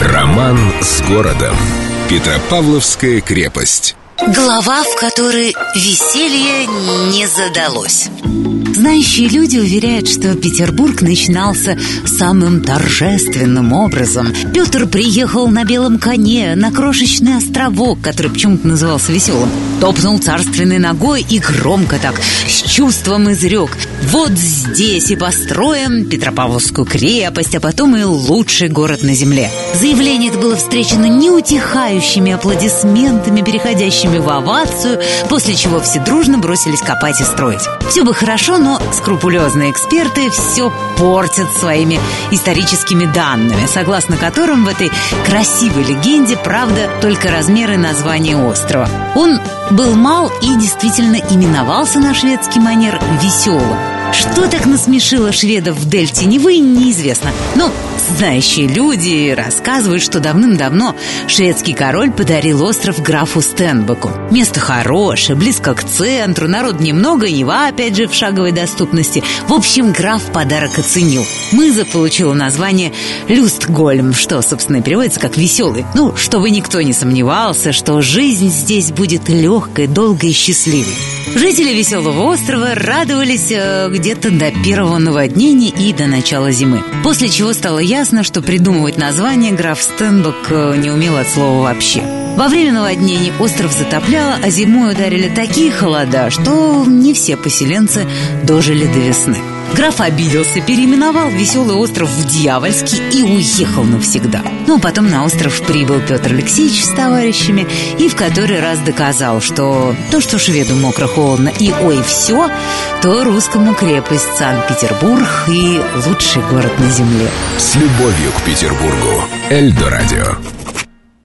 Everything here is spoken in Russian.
Роман с городом. Петропавловская крепость. Глава, в которой веселье не задалось. Знающие люди уверяют, что Петербург начинался самым торжественным образом. Петр приехал на белом коне на крошечный островок, который почему-то назывался веселым. Топнул царственной ногой и громко так, с чувством изрек. Вот здесь и построим Петропавловскую крепость, а потом и лучший город на земле. Заявление это было встречено неутихающими аплодисментами, переходящими в овацию, после чего все дружно бросились копать и строить. Все бы хорошо, но скрупулезные эксперты все портят своими историческими данными, согласно которым в этой красивой легенде, правда, только размеры названия острова. Он был мал и действительно именовался на шведский манер «веселым». Что так насмешило шведов в дельте Невы, неизвестно. Но знающие люди рассказывают, что давным-давно шведский король подарил остров графу Стенбеку. Место хорошее, близко к центру, народ немного, Нева, опять же, в шаговой доступности. В общем, граф подарок оценил. Мыза получила название Люстгольм, что, собственно, переводится как «веселый». Ну, чтобы никто не сомневался, что жизнь здесь будет легкой, долгой и счастливой. Жители Веселого острова радовались э, где-то до первого наводнения и до начала зимы. После чего стало ясно, что придумывать название граф Стенбок э, не умел от слова вообще. Во время наводнений остров затопляло, а зимой ударили такие холода, что не все поселенцы дожили до весны. Граф обиделся, переименовал веселый остров в Дьявольский и уехал навсегда. Ну, а потом на остров прибыл Петр Алексеевич с товарищами и в который раз доказал, что то, что шведу мокро, холодно и ой, все, то русскому крепость Санкт-Петербург и лучший город на земле. С любовью к Петербургу. Эльдо радио.